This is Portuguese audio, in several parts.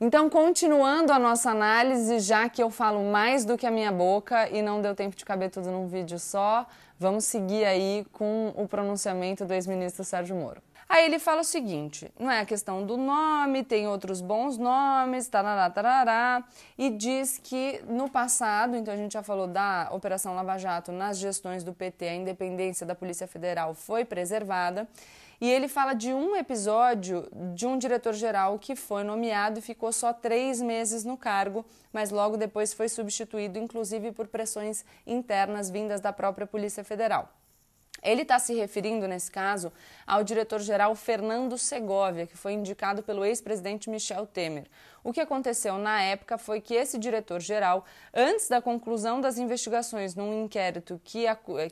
Então, continuando a nossa análise, já que eu falo mais do que a minha boca e não deu tempo de caber tudo num vídeo só, vamos seguir aí com o pronunciamento do ex-ministro Sérgio Moro. Aí ele fala o seguinte: não é a questão do nome, tem outros bons nomes, tarará, tarará, e diz que no passado, então a gente já falou da Operação Lava Jato, nas gestões do PT, a independência da Polícia Federal foi preservada. E ele fala de um episódio de um diretor-geral que foi nomeado e ficou só três meses no cargo, mas logo depois foi substituído, inclusive por pressões internas vindas da própria Polícia Federal. Ele está se referindo, nesse caso, ao diretor-geral Fernando Segovia, que foi indicado pelo ex-presidente Michel Temer. O que aconteceu na época foi que esse diretor-geral, antes da conclusão das investigações num inquérito que,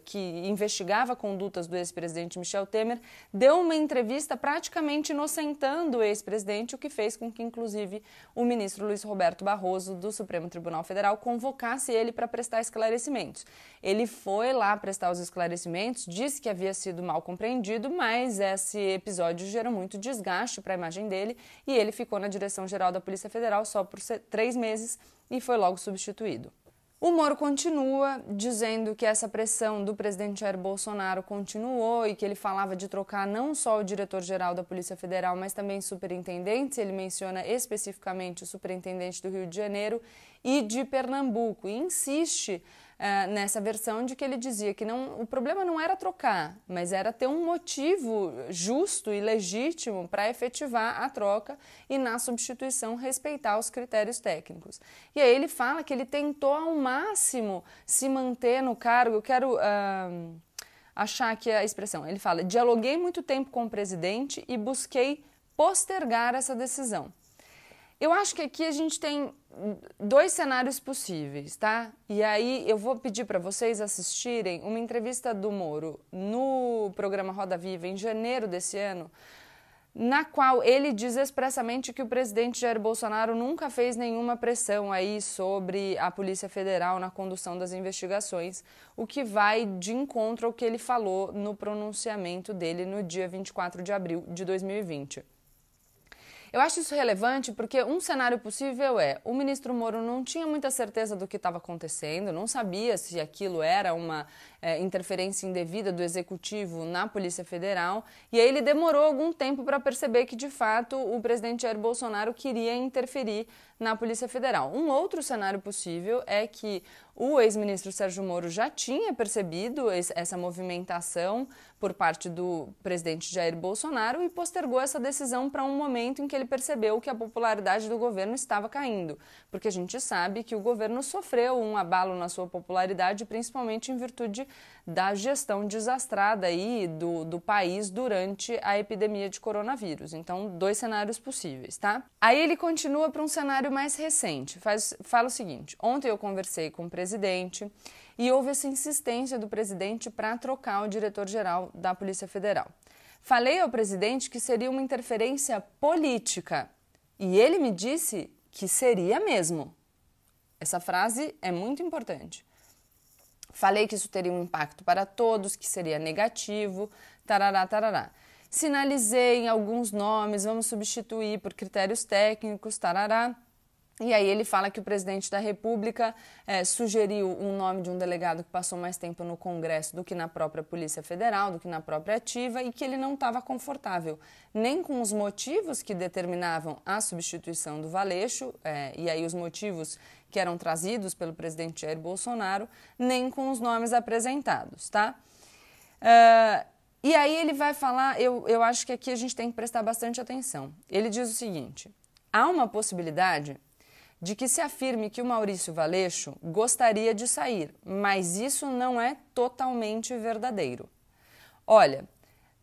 que investigava condutas do ex-presidente Michel Temer, deu uma entrevista praticamente inocentando o ex-presidente, o que fez com que, inclusive, o ministro Luiz Roberto Barroso, do Supremo Tribunal Federal, convocasse ele para prestar esclarecimentos. Ele foi lá prestar os esclarecimentos, disse que havia sido mal compreendido, mas esse episódio gerou muito desgaste para a imagem dele e ele ficou na direção-geral da Polícia Federal só por três meses e foi logo substituído. O Moro continua dizendo que essa pressão do presidente Jair Bolsonaro continuou e que ele falava de trocar não só o diretor-geral da Polícia Federal, mas também superintendentes. Ele menciona especificamente o superintendente do Rio de Janeiro e de Pernambuco e insiste uh, nessa versão de que ele dizia que não, o problema não era trocar, mas era ter um motivo justo e legítimo para efetivar a troca e, na substituição, respeitar os critérios técnicos. E aí ele fala que ele tentou ao máximo se manter no cargo. Eu quero. Uh, achar aqui a expressão. Ele fala: dialoguei muito tempo com o presidente e busquei postergar essa decisão. Eu acho que aqui a gente tem dois cenários possíveis, tá? E aí eu vou pedir para vocês assistirem uma entrevista do Moro no programa Roda Viva em janeiro desse ano, na qual ele diz expressamente que o presidente Jair Bolsonaro nunca fez nenhuma pressão aí sobre a Polícia Federal na condução das investigações, o que vai de encontro ao que ele falou no pronunciamento dele no dia 24 de abril de 2020. Eu acho isso relevante porque um cenário possível é o ministro Moro não tinha muita certeza do que estava acontecendo, não sabia se aquilo era uma é, interferência indevida do executivo na Polícia Federal, e aí ele demorou algum tempo para perceber que de fato o presidente Jair Bolsonaro queria interferir na Polícia Federal. Um outro cenário possível é que o ex-ministro Sérgio Moro já tinha percebido essa movimentação por parte do presidente Jair Bolsonaro e postergou essa decisão para um momento em que ele percebeu que a popularidade do governo estava caindo, porque a gente sabe que o governo sofreu um abalo na sua popularidade, principalmente em virtude da gestão desastrada aí do, do país durante a epidemia de coronavírus. Então, dois cenários possíveis, tá? Aí ele continua para um cenário mais recente. Faz, fala o seguinte: ontem eu conversei com o presidente e houve essa insistência do presidente para trocar o diretor-geral da Polícia Federal. Falei ao presidente que seria uma interferência política e ele me disse que seria mesmo. Essa frase é muito importante. Falei que isso teria um impacto para todos, que seria negativo, tarará, tarará. Sinalizei em alguns nomes, vamos substituir por critérios técnicos, tarará. E aí ele fala que o presidente da República é, sugeriu um nome de um delegado que passou mais tempo no Congresso do que na própria Polícia Federal, do que na própria ativa, e que ele não estava confortável nem com os motivos que determinavam a substituição do Valeixo, é, e aí os motivos que eram trazidos pelo presidente Jair Bolsonaro, nem com os nomes apresentados, tá? Uh, e aí ele vai falar, eu, eu acho que aqui a gente tem que prestar bastante atenção. Ele diz o seguinte: há uma possibilidade de que se afirme que o Maurício Valeixo gostaria de sair, mas isso não é totalmente verdadeiro. Olha,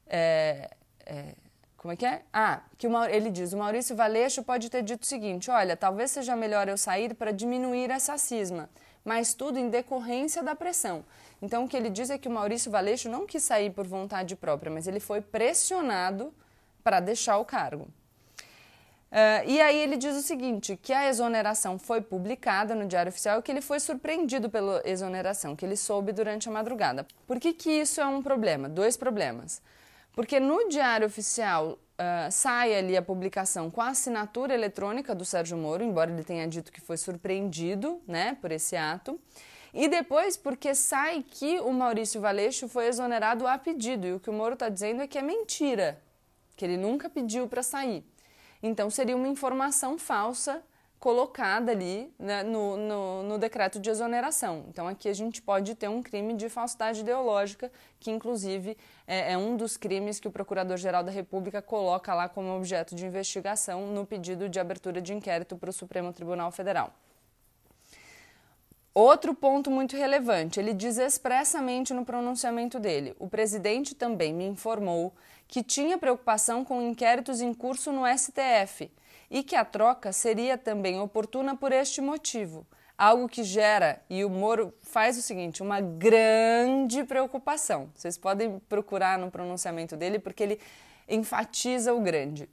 é, é, como é que é? Ah, que ele diz: o Maurício Valeixo pode ter dito o seguinte: olha, talvez seja melhor eu sair para diminuir essa cisma, mas tudo em decorrência da pressão. Então, o que ele diz é que o Maurício Valeixo não quis sair por vontade própria, mas ele foi pressionado para deixar o cargo. Uh, e aí ele diz o seguinte, que a exoneração foi publicada no Diário Oficial e que ele foi surpreendido pela exoneração, que ele soube durante a madrugada. Por que, que isso é um problema? Dois problemas. Porque no Diário Oficial, uh, sai ali a publicação com a assinatura eletrônica do Sérgio Moro, embora ele tenha dito que foi surpreendido né, por esse ato. E depois, porque sai que o Maurício Valeixo foi exonerado a pedido, e o que o Moro está dizendo é que é mentira, que ele nunca pediu para sair. Então seria uma informação falsa colocada ali né, no, no, no, decreto de exoneração. Então aqui a gente pode ter um crime de falsidade ideológica, que inclusive é, é um dos crimes que o Procurador-Geral da República coloca lá como objeto de investigação no pedido de abertura de inquérito para o Supremo Tribunal Federal. Outro ponto muito relevante, ele diz expressamente no pronunciamento dele: o presidente também me informou que tinha preocupação com inquéritos em curso no STF e que a troca seria também oportuna por este motivo. Algo que gera, e o Moro faz o seguinte, uma grande preocupação. Vocês podem procurar no pronunciamento dele, porque ele enfatiza o grande.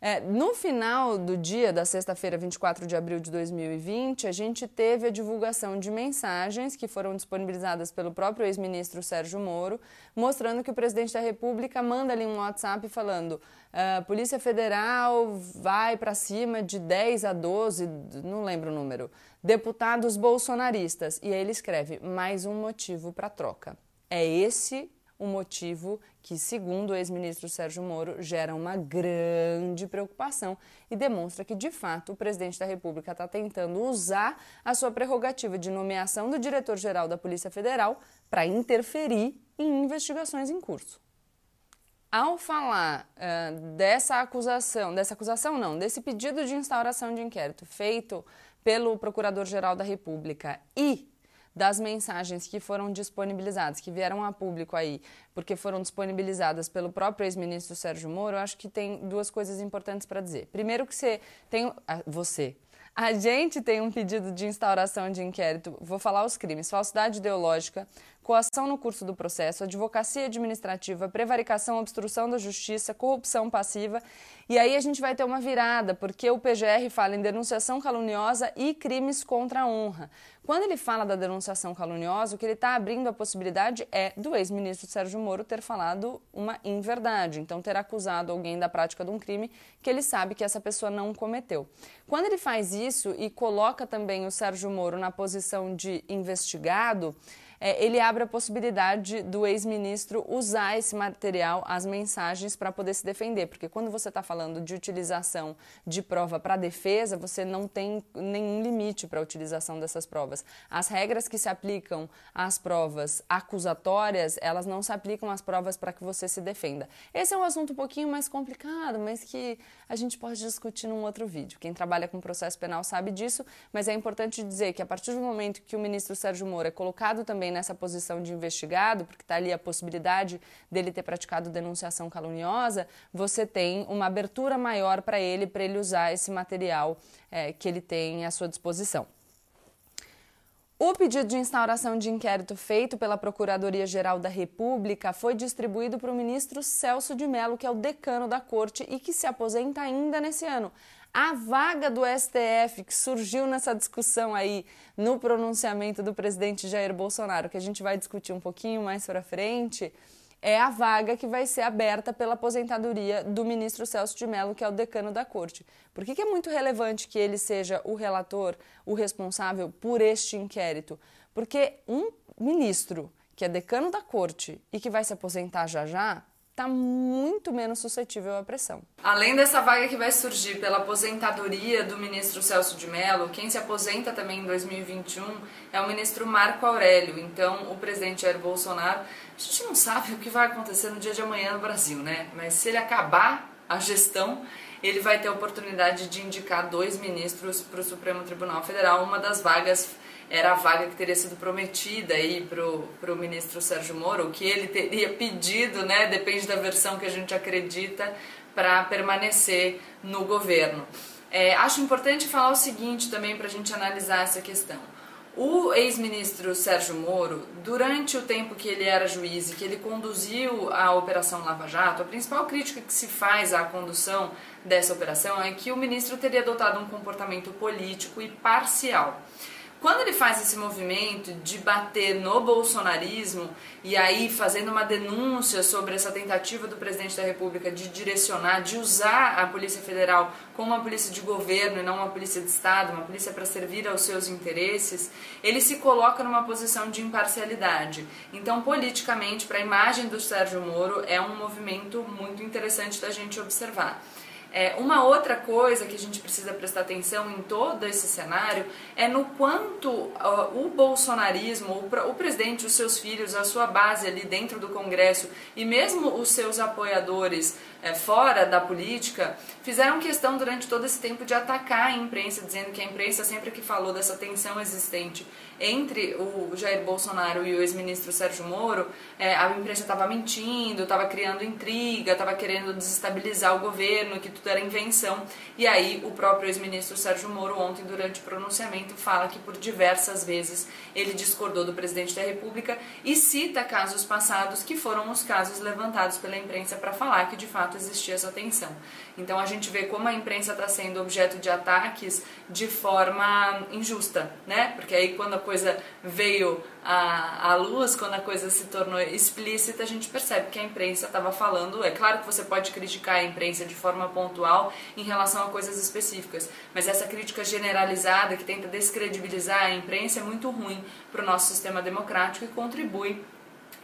É, no final do dia da sexta-feira, 24 de abril de 2020, a gente teve a divulgação de mensagens que foram disponibilizadas pelo próprio ex-ministro Sérgio Moro, mostrando que o presidente da República manda ali um WhatsApp falando: a Polícia Federal vai para cima de 10 a 12, não lembro o número, deputados bolsonaristas. E aí ele escreve: mais um motivo para troca. É esse o motivo que, segundo o ex-ministro Sérgio Moro, gera uma grande preocupação e demonstra que, de fato, o presidente da República está tentando usar a sua prerrogativa de nomeação do diretor-geral da Polícia Federal para interferir em investigações em curso. Ao falar uh, dessa acusação, dessa acusação não, desse pedido de instauração de inquérito feito pelo Procurador-Geral da República e das mensagens que foram disponibilizadas, que vieram a público aí, porque foram disponibilizadas pelo próprio ex-ministro Sérgio Moro, eu acho que tem duas coisas importantes para dizer. Primeiro que você tem você a gente tem um pedido de instauração de inquérito, vou falar os crimes: falsidade ideológica, coação no curso do processo, advocacia administrativa, prevaricação, obstrução da justiça, corrupção passiva. E aí a gente vai ter uma virada, porque o PGR fala em denunciação caluniosa e crimes contra a honra. Quando ele fala da denunciação caluniosa, o que ele está abrindo a possibilidade é do ex-ministro Sérgio Moro ter falado uma inverdade, então ter acusado alguém da prática de um crime que ele sabe que essa pessoa não cometeu. Quando ele faz isso e coloca também o Sérgio Moro na posição de investigado, é, ele abre a possibilidade do ex-ministro usar esse material, as mensagens, para poder se defender. Porque quando você está falando de utilização de prova para defesa, você não tem nenhum limite para a utilização dessas provas. As regras que se aplicam às provas acusatórias, elas não se aplicam às provas para que você se defenda. Esse é um assunto um pouquinho mais complicado, mas que a gente pode discutir num outro vídeo. Quem trabalha com processo penal sabe disso, mas é importante dizer que a partir do momento que o ministro Sérgio Moro é colocado também também nessa posição de investigado, porque está ali a possibilidade dele ter praticado denunciação caluniosa, você tem uma abertura maior para ele, para ele usar esse material é, que ele tem à sua disposição. O pedido de instauração de inquérito feito pela Procuradoria-Geral da República foi distribuído para o ministro Celso de Mello, que é o decano da corte e que se aposenta ainda nesse ano. A vaga do STF que surgiu nessa discussão aí no pronunciamento do presidente Jair Bolsonaro, que a gente vai discutir um pouquinho mais para frente, é a vaga que vai ser aberta pela aposentadoria do ministro Celso de Mello, que é o decano da corte. Por que, que é muito relevante que ele seja o relator, o responsável por este inquérito? Porque um ministro que é decano da corte e que vai se aposentar já já, está muito menos suscetível à pressão. Além dessa vaga que vai surgir pela aposentadoria do ministro Celso de Mello, quem se aposenta também em 2021 é o ministro Marco Aurélio. Então, o presidente Jair Bolsonaro, a gente não sabe o que vai acontecer no dia de amanhã no Brasil, né? Mas se ele acabar a gestão, ele vai ter a oportunidade de indicar dois ministros para o Supremo Tribunal Federal, uma das vagas era a vaga que teria sido prometida aí para o ministro Sérgio Moro, o que ele teria pedido, né, depende da versão que a gente acredita, para permanecer no governo. É, acho importante falar o seguinte também para a gente analisar essa questão. O ex-ministro Sérgio Moro, durante o tempo que ele era juiz e que ele conduziu a Operação Lava Jato, a principal crítica que se faz à condução dessa operação é que o ministro teria adotado um comportamento político e parcial. Quando ele faz esse movimento de bater no bolsonarismo e aí fazendo uma denúncia sobre essa tentativa do presidente da República de direcionar, de usar a Polícia Federal como uma polícia de governo e não uma polícia de Estado, uma polícia para servir aos seus interesses, ele se coloca numa posição de imparcialidade. Então, politicamente, para a imagem do Sérgio Moro, é um movimento muito interessante da gente observar. É, uma outra coisa que a gente precisa prestar atenção em todo esse cenário é no quanto uh, o bolsonarismo, o, o, presidente, os seus filhos, a sua base ali dentro do Congresso e mesmo os seus apoiadores é, fora da política fizeram questão durante todo esse tempo de atacar a imprensa, dizendo que a imprensa sempre que falou dessa tensão existente entre o Jair Bolsonaro e o ex-ministro Sérgio Moro, é, a imprensa estava mentindo, estava criando intriga, estava querendo desestabilizar o governo, que tudo era invenção. E aí o próprio ex-ministro Sérgio Moro ontem durante o pronunciamento fala que por diversas vezes ele discordou do presidente da República e cita casos passados que foram os casos levantados pela imprensa para falar que de fato existia essa tensão. Então a gente vê como a imprensa está sendo objeto de ataques de forma injusta, né? Porque aí quando a coisa veio à, à luz, quando a coisa se tornou explícita, a gente percebe que a imprensa estava falando. É claro que você pode criticar a imprensa de forma pontual em relação a coisas específicas, mas essa crítica generalizada que tenta descredibilizar a imprensa é muito ruim para o nosso sistema democrático e contribui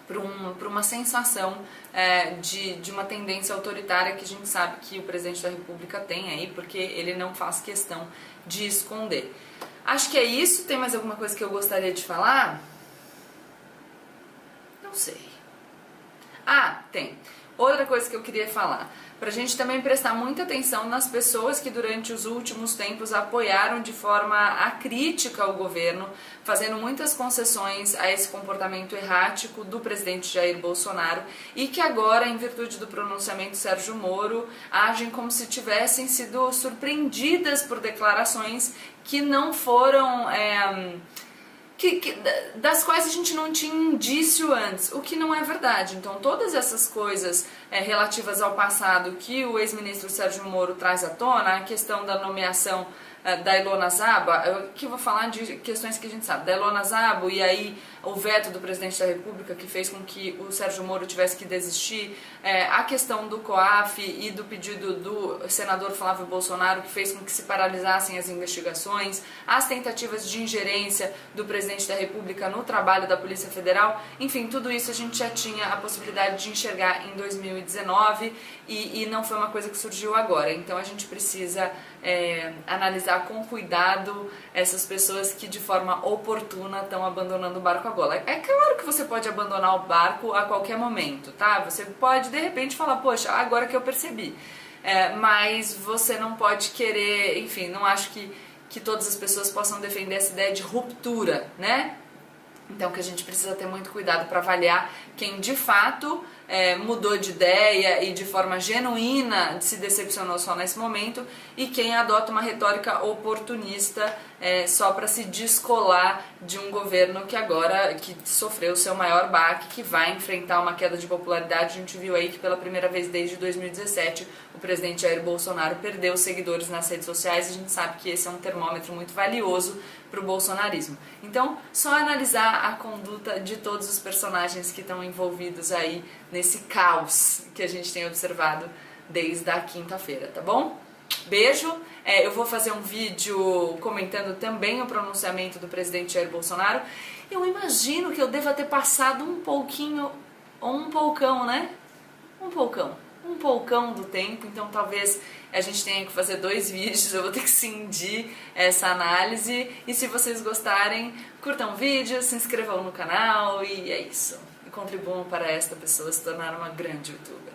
para um, uma sensação é, de, de uma tendência autoritária que a gente sabe que o presidente da República tem aí, porque ele não faz questão de esconder. Acho que é isso. Tem mais alguma coisa que eu gostaria de falar? Sei. Ah, tem. Outra coisa que eu queria falar para a gente também prestar muita atenção nas pessoas que durante os últimos tempos apoiaram de forma acrítica o governo, fazendo muitas concessões a esse comportamento errático do presidente Jair Bolsonaro e que agora, em virtude do pronunciamento Sérgio Moro, agem como se tivessem sido surpreendidas por declarações que não foram. É, que, que, das quais a gente não tinha indício antes, o que não é verdade. Então, todas essas coisas é, relativas ao passado que o ex-ministro Sérgio Moro traz à tona, a questão da nomeação é, da Ilona Zaba, eu aqui vou falar de questões que a gente sabe, da Ilona Zaba e aí o veto do presidente da República que fez com que o Sérgio Moro tivesse que desistir, é, a questão do COAF e do pedido do senador Flávio Bolsonaro que fez com que se paralisassem as investigações, as tentativas de ingerência do presidente da República no trabalho da Polícia Federal, enfim, tudo isso a gente já tinha a possibilidade de enxergar em 2019 e, e não foi uma coisa que surgiu agora. Então a gente precisa é, analisar com cuidado essas pessoas que de forma oportuna estão abandonando o barco É claro que você pode abandonar o barco a qualquer momento, tá? Você pode de repente falar, poxa, agora que eu percebi. É, mas você não pode querer, enfim, não acho que, que todas as pessoas possam defender essa ideia de ruptura, né? Então que a gente precisa ter muito cuidado para avaliar quem de fato é, mudou de ideia e de forma genuína se decepcionou só nesse momento e quem adota uma retórica oportunista é, só para se descolar de um governo que agora que sofreu o seu maior baque, que vai enfrentar uma queda de popularidade. A gente viu aí que pela primeira vez desde 2017 o presidente Jair Bolsonaro perdeu seguidores nas redes sociais. A gente sabe que esse é um termômetro muito valioso para o bolsonarismo. Então, só analisar a conduta de todos os personagens que estão envolvidos aí nesse caos que a gente tem observado desde a quinta-feira, tá bom? Beijo. É, eu vou fazer um vídeo comentando também o pronunciamento do presidente Jair Bolsonaro. Eu imagino que eu deva ter passado um pouquinho, ou um poucão, né? Um poucão um poucão do tempo, então talvez a gente tenha que fazer dois vídeos, eu vou ter que cindir essa análise. E se vocês gostarem, curtam o vídeo, se inscrevam no canal e é isso. E contribuam para esta pessoa se tornar uma grande youtuber.